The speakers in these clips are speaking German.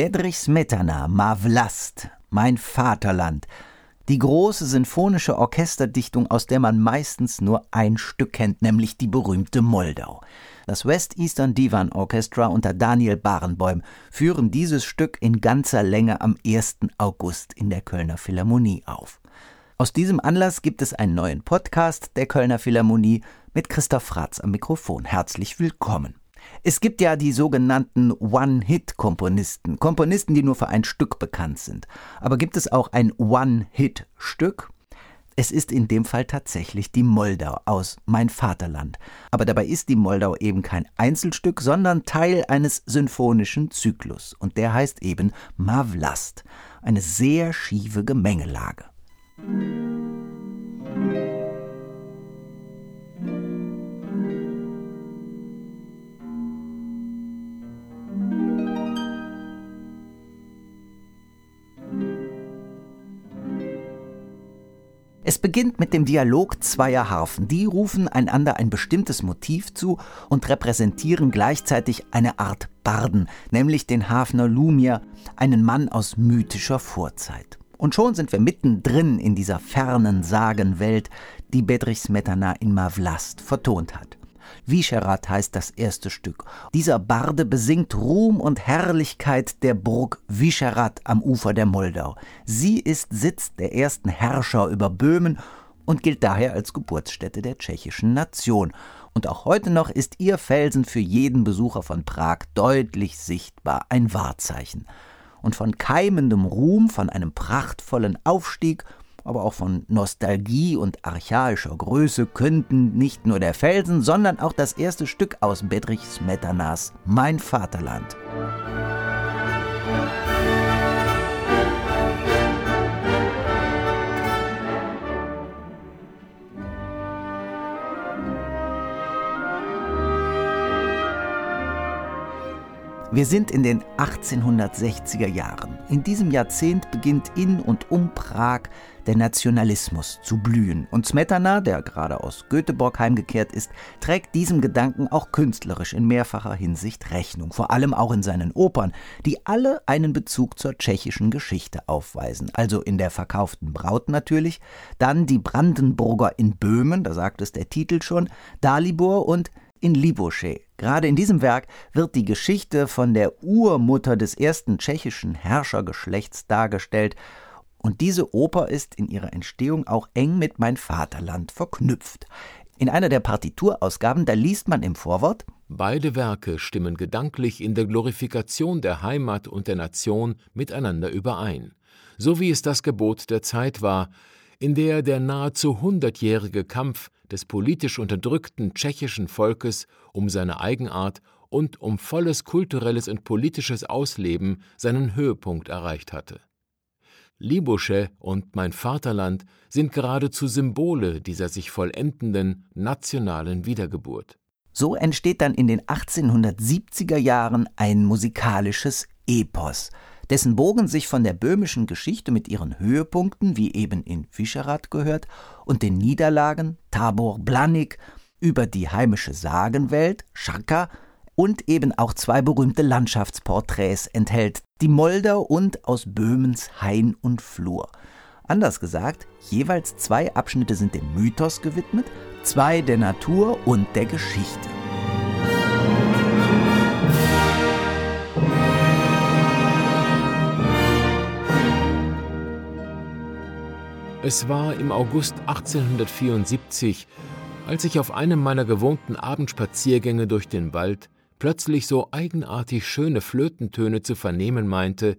Bedrich Smetana, Ma Vlast, mein Vaterland. Die große sinfonische Orchesterdichtung, aus der man meistens nur ein Stück kennt, nämlich die berühmte Moldau. Das West Eastern Divan Orchestra unter Daniel Barenboim führen dieses Stück in ganzer Länge am 1. August in der Kölner Philharmonie auf. Aus diesem Anlass gibt es einen neuen Podcast der Kölner Philharmonie mit Christoph Fratz am Mikrofon. Herzlich willkommen. Es gibt ja die sogenannten One-Hit-Komponisten, Komponisten, die nur für ein Stück bekannt sind. Aber gibt es auch ein One-Hit-Stück? Es ist in dem Fall tatsächlich die Moldau aus Mein Vaterland. Aber dabei ist die Moldau eben kein Einzelstück, sondern Teil eines symphonischen Zyklus. Und der heißt eben Mavlast. Eine sehr schiefe Gemengelage. Es beginnt mit dem Dialog zweier Harfen. Die rufen einander ein bestimmtes Motiv zu und repräsentieren gleichzeitig eine Art Barden, nämlich den Hafner Lumia, einen Mann aus mythischer Vorzeit. Und schon sind wir mittendrin in dieser fernen Sagenwelt, die Bedrich Smetana in Mavlast vertont hat. Vischerat heißt das erste Stück. Dieser Barde besingt Ruhm und Herrlichkeit der Burg Vischerat am Ufer der Moldau. Sie ist Sitz der ersten Herrscher über Böhmen und gilt daher als Geburtsstätte der tschechischen Nation. Und auch heute noch ist ihr Felsen für jeden Besucher von Prag deutlich sichtbar ein Wahrzeichen. Und von keimendem Ruhm, von einem prachtvollen Aufstieg aber auch von Nostalgie und archaischer Größe könnten nicht nur der Felsen, sondern auch das erste Stück aus Bedrich Smetanas Mein Vaterland. Wir sind in den 1860er Jahren. In diesem Jahrzehnt beginnt in und um Prag der Nationalismus zu blühen. Und Smetana, der gerade aus Göteborg heimgekehrt ist, trägt diesem Gedanken auch künstlerisch in mehrfacher Hinsicht Rechnung. Vor allem auch in seinen Opern, die alle einen Bezug zur tschechischen Geschichte aufweisen. Also in der verkauften Braut natürlich, dann die Brandenburger in Böhmen, da sagt es der Titel schon, Dalibor und in Libosche. Gerade in diesem Werk wird die Geschichte von der Urmutter des ersten tschechischen Herrschergeschlechts dargestellt, und diese Oper ist in ihrer Entstehung auch eng mit Mein Vaterland verknüpft. In einer der Partiturausgaben, da liest man im Vorwort Beide Werke stimmen gedanklich in der Glorifikation der Heimat und der Nation miteinander überein, so wie es das Gebot der Zeit war, in der der nahezu hundertjährige Kampf des politisch unterdrückten tschechischen Volkes um seine Eigenart und um volles kulturelles und politisches Ausleben seinen Höhepunkt erreicht hatte. Libusche und Mein Vaterland sind geradezu Symbole dieser sich vollendenden nationalen Wiedergeburt. So entsteht dann in den 1870er Jahren ein musikalisches Epos, dessen Bogen sich von der böhmischen Geschichte mit ihren Höhepunkten, wie eben in Fischerath gehört, und den Niederlagen Tabor Blanik über die heimische Sagenwelt Schaka und eben auch zwei berühmte Landschaftsporträts enthält, die Moldau und aus Böhmens Hain und Flur. Anders gesagt, jeweils zwei Abschnitte sind dem Mythos gewidmet, zwei der Natur und der Geschichte. Es war im August 1874, als ich auf einem meiner gewohnten Abendspaziergänge durch den Wald plötzlich so eigenartig schöne Flötentöne zu vernehmen meinte,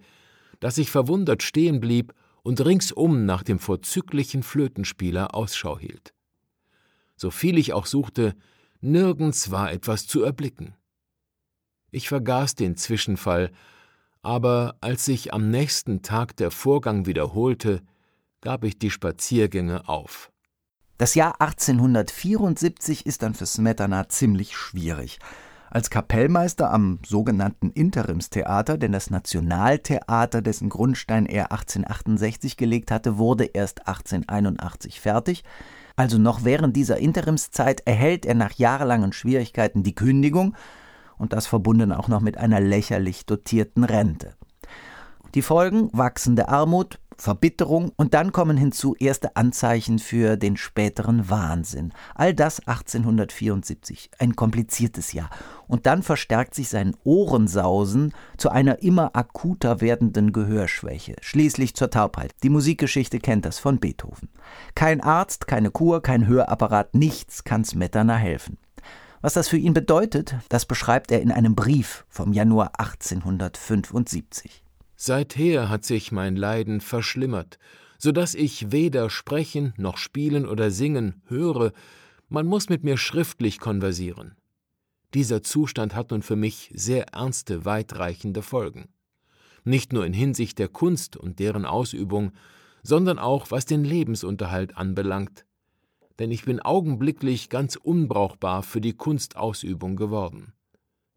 dass ich verwundert stehen blieb und ringsum nach dem vorzüglichen Flötenspieler Ausschau hielt. So viel ich auch suchte, nirgends war etwas zu erblicken. Ich vergaß den Zwischenfall, aber als sich am nächsten Tag der Vorgang wiederholte, gab ich die Spaziergänge auf. Das Jahr 1874 ist dann für Smetana ziemlich schwierig. Als Kapellmeister am sogenannten Interimstheater, denn das Nationaltheater, dessen Grundstein er 1868 gelegt hatte, wurde erst 1881 fertig. Also noch während dieser Interimszeit erhält er nach jahrelangen Schwierigkeiten die Kündigung und das verbunden auch noch mit einer lächerlich dotierten Rente. Die Folgen wachsende Armut, Verbitterung und dann kommen hinzu erste Anzeichen für den späteren Wahnsinn. All das 1874, ein kompliziertes Jahr. Und dann verstärkt sich sein Ohrensausen zu einer immer akuter werdenden Gehörschwäche, schließlich zur Taubheit. Die Musikgeschichte kennt das von Beethoven. Kein Arzt, keine Kur, kein Hörapparat, nichts kann Smetana helfen. Was das für ihn bedeutet, das beschreibt er in einem Brief vom Januar 1875. Seither hat sich mein Leiden verschlimmert, so dass ich weder sprechen noch spielen oder singen höre, man muss mit mir schriftlich konversieren. Dieser Zustand hat nun für mich sehr ernste, weitreichende Folgen. Nicht nur in Hinsicht der Kunst und deren Ausübung, sondern auch was den Lebensunterhalt anbelangt. Denn ich bin augenblicklich ganz unbrauchbar für die Kunstausübung geworden.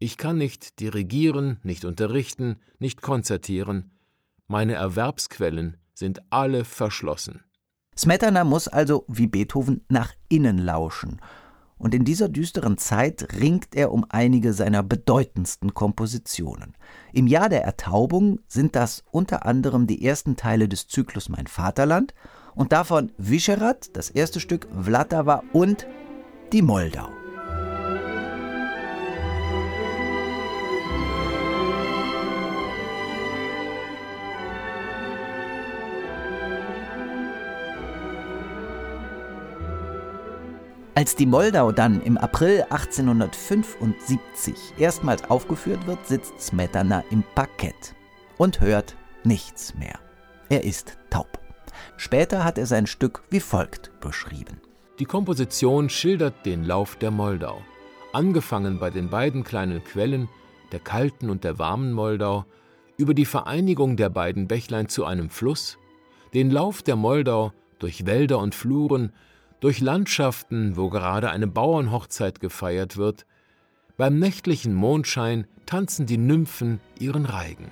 Ich kann nicht dirigieren, nicht unterrichten, nicht konzertieren. Meine Erwerbsquellen sind alle verschlossen. Smetana muss also, wie Beethoven, nach innen lauschen. Und in dieser düsteren Zeit ringt er um einige seiner bedeutendsten Kompositionen. Im Jahr der Ertaubung sind das unter anderem die ersten Teile des Zyklus Mein Vaterland und davon Viserat, das erste Stück, Vlatava und die Moldau. Als die Moldau dann im April 1875 erstmals aufgeführt wird, sitzt Smetana im Parkett und hört nichts mehr. Er ist taub. Später hat er sein Stück wie folgt beschrieben. Die Komposition schildert den Lauf der Moldau, angefangen bei den beiden kleinen Quellen, der kalten und der warmen Moldau, über die Vereinigung der beiden Bächlein zu einem Fluss, den Lauf der Moldau durch Wälder und Fluren, durch Landschaften, wo gerade eine Bauernhochzeit gefeiert wird, beim nächtlichen Mondschein tanzen die Nymphen ihren Reigen.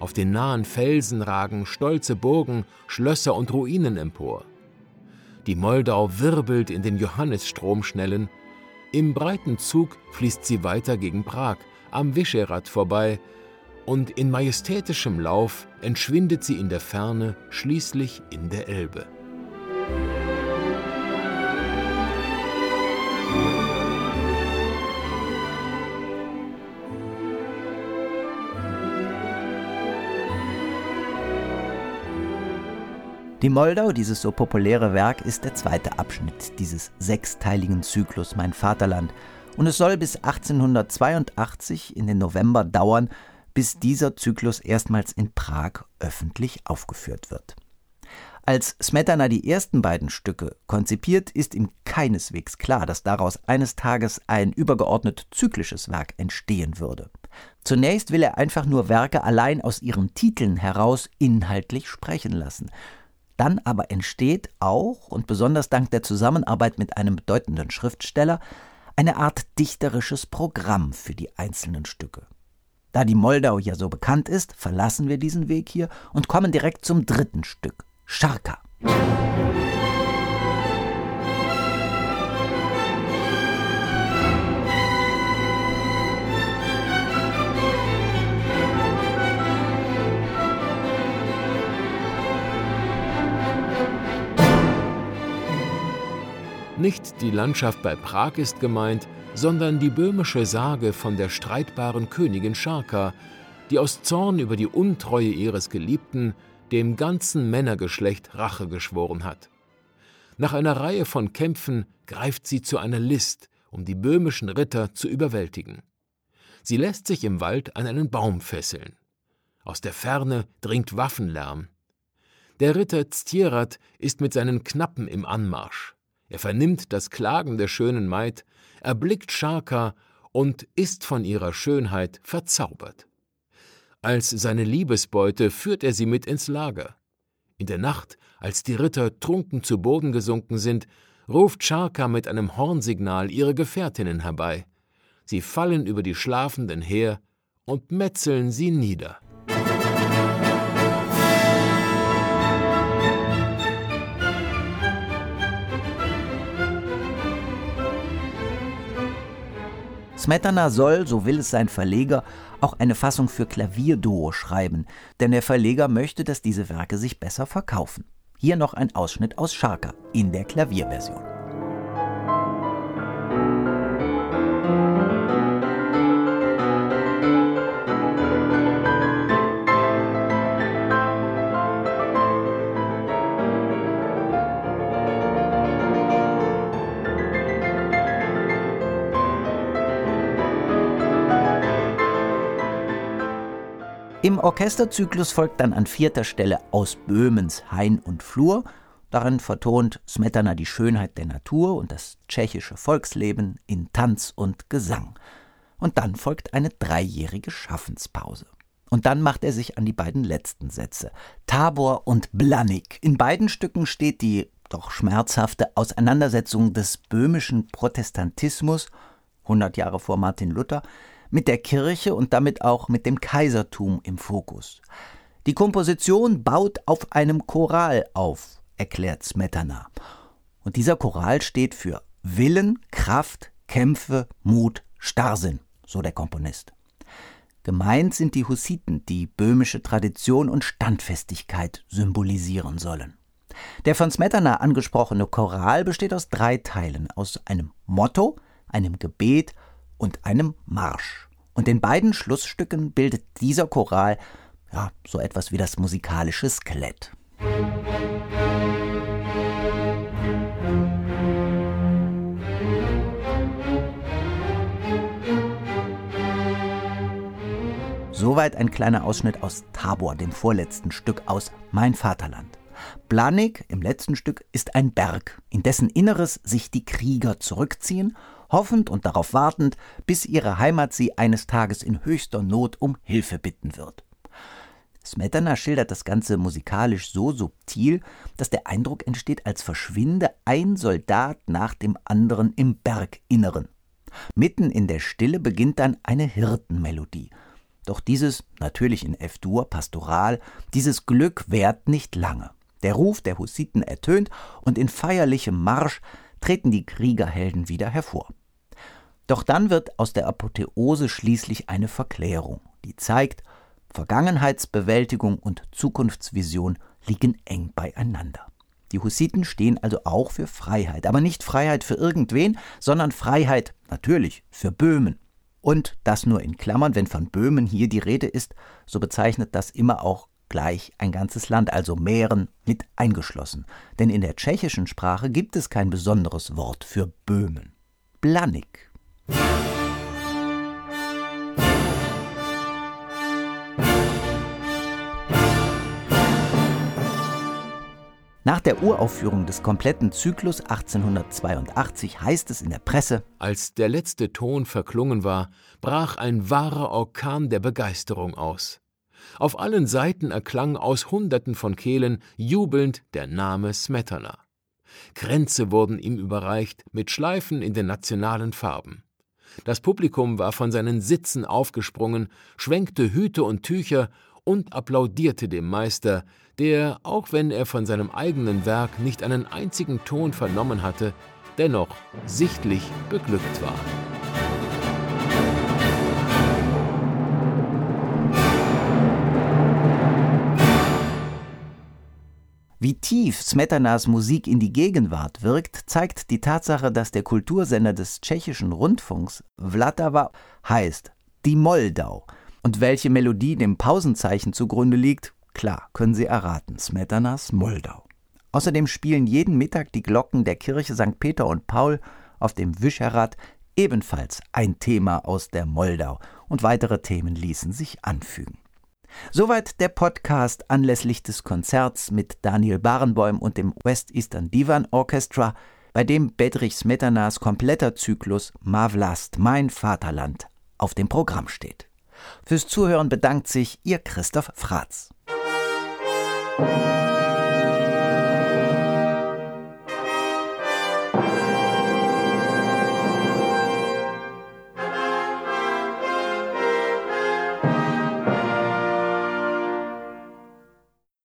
Auf den nahen Felsen ragen stolze Burgen, Schlösser und Ruinen empor. Die Moldau wirbelt in den Johannisstromschnellen, im breiten Zug fließt sie weiter gegen Prag, am Visegrad vorbei, und in majestätischem Lauf entschwindet sie in der Ferne schließlich in der Elbe. Die Moldau, dieses so populäre Werk, ist der zweite Abschnitt dieses sechsteiligen Zyklus Mein Vaterland und es soll bis 1882 in den November dauern, bis dieser Zyklus erstmals in Prag öffentlich aufgeführt wird. Als Smetana die ersten beiden Stücke konzipiert, ist ihm keineswegs klar, dass daraus eines Tages ein übergeordnet zyklisches Werk entstehen würde. Zunächst will er einfach nur Werke allein aus ihren Titeln heraus inhaltlich sprechen lassen. Dann aber entsteht auch und besonders dank der Zusammenarbeit mit einem bedeutenden Schriftsteller eine Art dichterisches Programm für die einzelnen Stücke. Da die Moldau ja so bekannt ist, verlassen wir diesen Weg hier und kommen direkt zum dritten Stück, Scharka. Nicht die Landschaft bei Prag ist gemeint, sondern die böhmische Sage von der streitbaren Königin Scharka, die aus Zorn über die Untreue ihres Geliebten dem ganzen Männergeschlecht Rache geschworen hat. Nach einer Reihe von Kämpfen greift sie zu einer List, um die böhmischen Ritter zu überwältigen. Sie lässt sich im Wald an einen Baum fesseln. Aus der Ferne dringt Waffenlärm. Der Ritter Stierat ist mit seinen Knappen im Anmarsch. Er vernimmt das Klagen der schönen Maid, erblickt Scharka und ist von ihrer Schönheit verzaubert. Als seine Liebesbeute führt er sie mit ins Lager. In der Nacht, als die Ritter trunken zu Boden gesunken sind, ruft Scharka mit einem Hornsignal ihre Gefährtinnen herbei. Sie fallen über die Schlafenden her und metzeln sie nieder. Smetana soll, so will es sein Verleger, auch eine Fassung für Klavierduo schreiben, denn der Verleger möchte, dass diese Werke sich besser verkaufen. Hier noch ein Ausschnitt aus Scharka in der Klavierversion. Im Orchesterzyklus folgt dann an vierter Stelle aus Böhmens Hain und Flur. Darin vertont Smetana die Schönheit der Natur und das tschechische Volksleben in Tanz und Gesang. Und dann folgt eine dreijährige Schaffenspause. Und dann macht er sich an die beiden letzten Sätze. Tabor und Blanik. In beiden Stücken steht die doch schmerzhafte Auseinandersetzung des böhmischen Protestantismus, 100 Jahre vor Martin Luther, mit der Kirche und damit auch mit dem Kaisertum im Fokus. Die Komposition baut auf einem Choral auf, erklärt Smetana. Und dieser Choral steht für Willen, Kraft, Kämpfe, Mut, Starrsinn, so der Komponist. Gemeint sind die Hussiten, die böhmische Tradition und Standfestigkeit symbolisieren sollen. Der von Smetana angesprochene Choral besteht aus drei Teilen, aus einem Motto, einem Gebet und einem Marsch. Und in beiden Schlussstücken bildet dieser Choral ja, so etwas wie das musikalische Skelett. Soweit ein kleiner Ausschnitt aus Tabor, dem vorletzten Stück aus Mein Vaterland. Blanik im letzten Stück ist ein Berg, in dessen Inneres sich die Krieger zurückziehen hoffend und darauf wartend, bis ihre Heimat sie eines Tages in höchster Not um Hilfe bitten wird. Smetana schildert das Ganze musikalisch so subtil, dass der Eindruck entsteht, als verschwinde ein Soldat nach dem anderen im Berginneren. Mitten in der Stille beginnt dann eine Hirtenmelodie. Doch dieses, natürlich in F-Dur, pastoral, dieses Glück währt nicht lange. Der Ruf der Hussiten ertönt und in feierlichem Marsch treten die Kriegerhelden wieder hervor. Doch dann wird aus der Apotheose schließlich eine Verklärung, die zeigt, Vergangenheitsbewältigung und Zukunftsvision liegen eng beieinander. Die Hussiten stehen also auch für Freiheit, aber nicht Freiheit für irgendwen, sondern Freiheit natürlich für Böhmen. Und das nur in Klammern, wenn von Böhmen hier die Rede ist, so bezeichnet das immer auch gleich ein ganzes Land, also Mähren mit eingeschlossen. Denn in der tschechischen Sprache gibt es kein besonderes Wort für Böhmen. Blanik nach der Uraufführung des kompletten Zyklus 1882 heißt es in der Presse: Als der letzte Ton verklungen war, brach ein wahrer Orkan der Begeisterung aus. Auf allen Seiten erklang aus Hunderten von Kehlen jubelnd der Name Smetana. Kränze wurden ihm überreicht mit Schleifen in den nationalen Farben. Das Publikum war von seinen Sitzen aufgesprungen, schwenkte Hüte und Tücher und applaudierte dem Meister, der, auch wenn er von seinem eigenen Werk nicht einen einzigen Ton vernommen hatte, dennoch sichtlich beglückt war. Wie tief Smetanas Musik in die Gegenwart wirkt, zeigt die Tatsache, dass der Kultursender des tschechischen Rundfunks Vltava heißt Die Moldau. Und welche Melodie dem Pausenzeichen zugrunde liegt, klar, können Sie erraten, Smetanas Moldau. Außerdem spielen jeden Mittag die Glocken der Kirche St. Peter und Paul auf dem Vischerat ebenfalls ein Thema aus der Moldau und weitere Themen ließen sich anfügen. Soweit der Podcast anlässlich des Konzerts mit Daniel Barenboim und dem West Eastern Divan Orchestra, bei dem Bedrich Smetanas kompletter Zyklus Mavlast, mein Vaterland, auf dem Programm steht. Fürs Zuhören bedankt sich Ihr Christoph Fratz.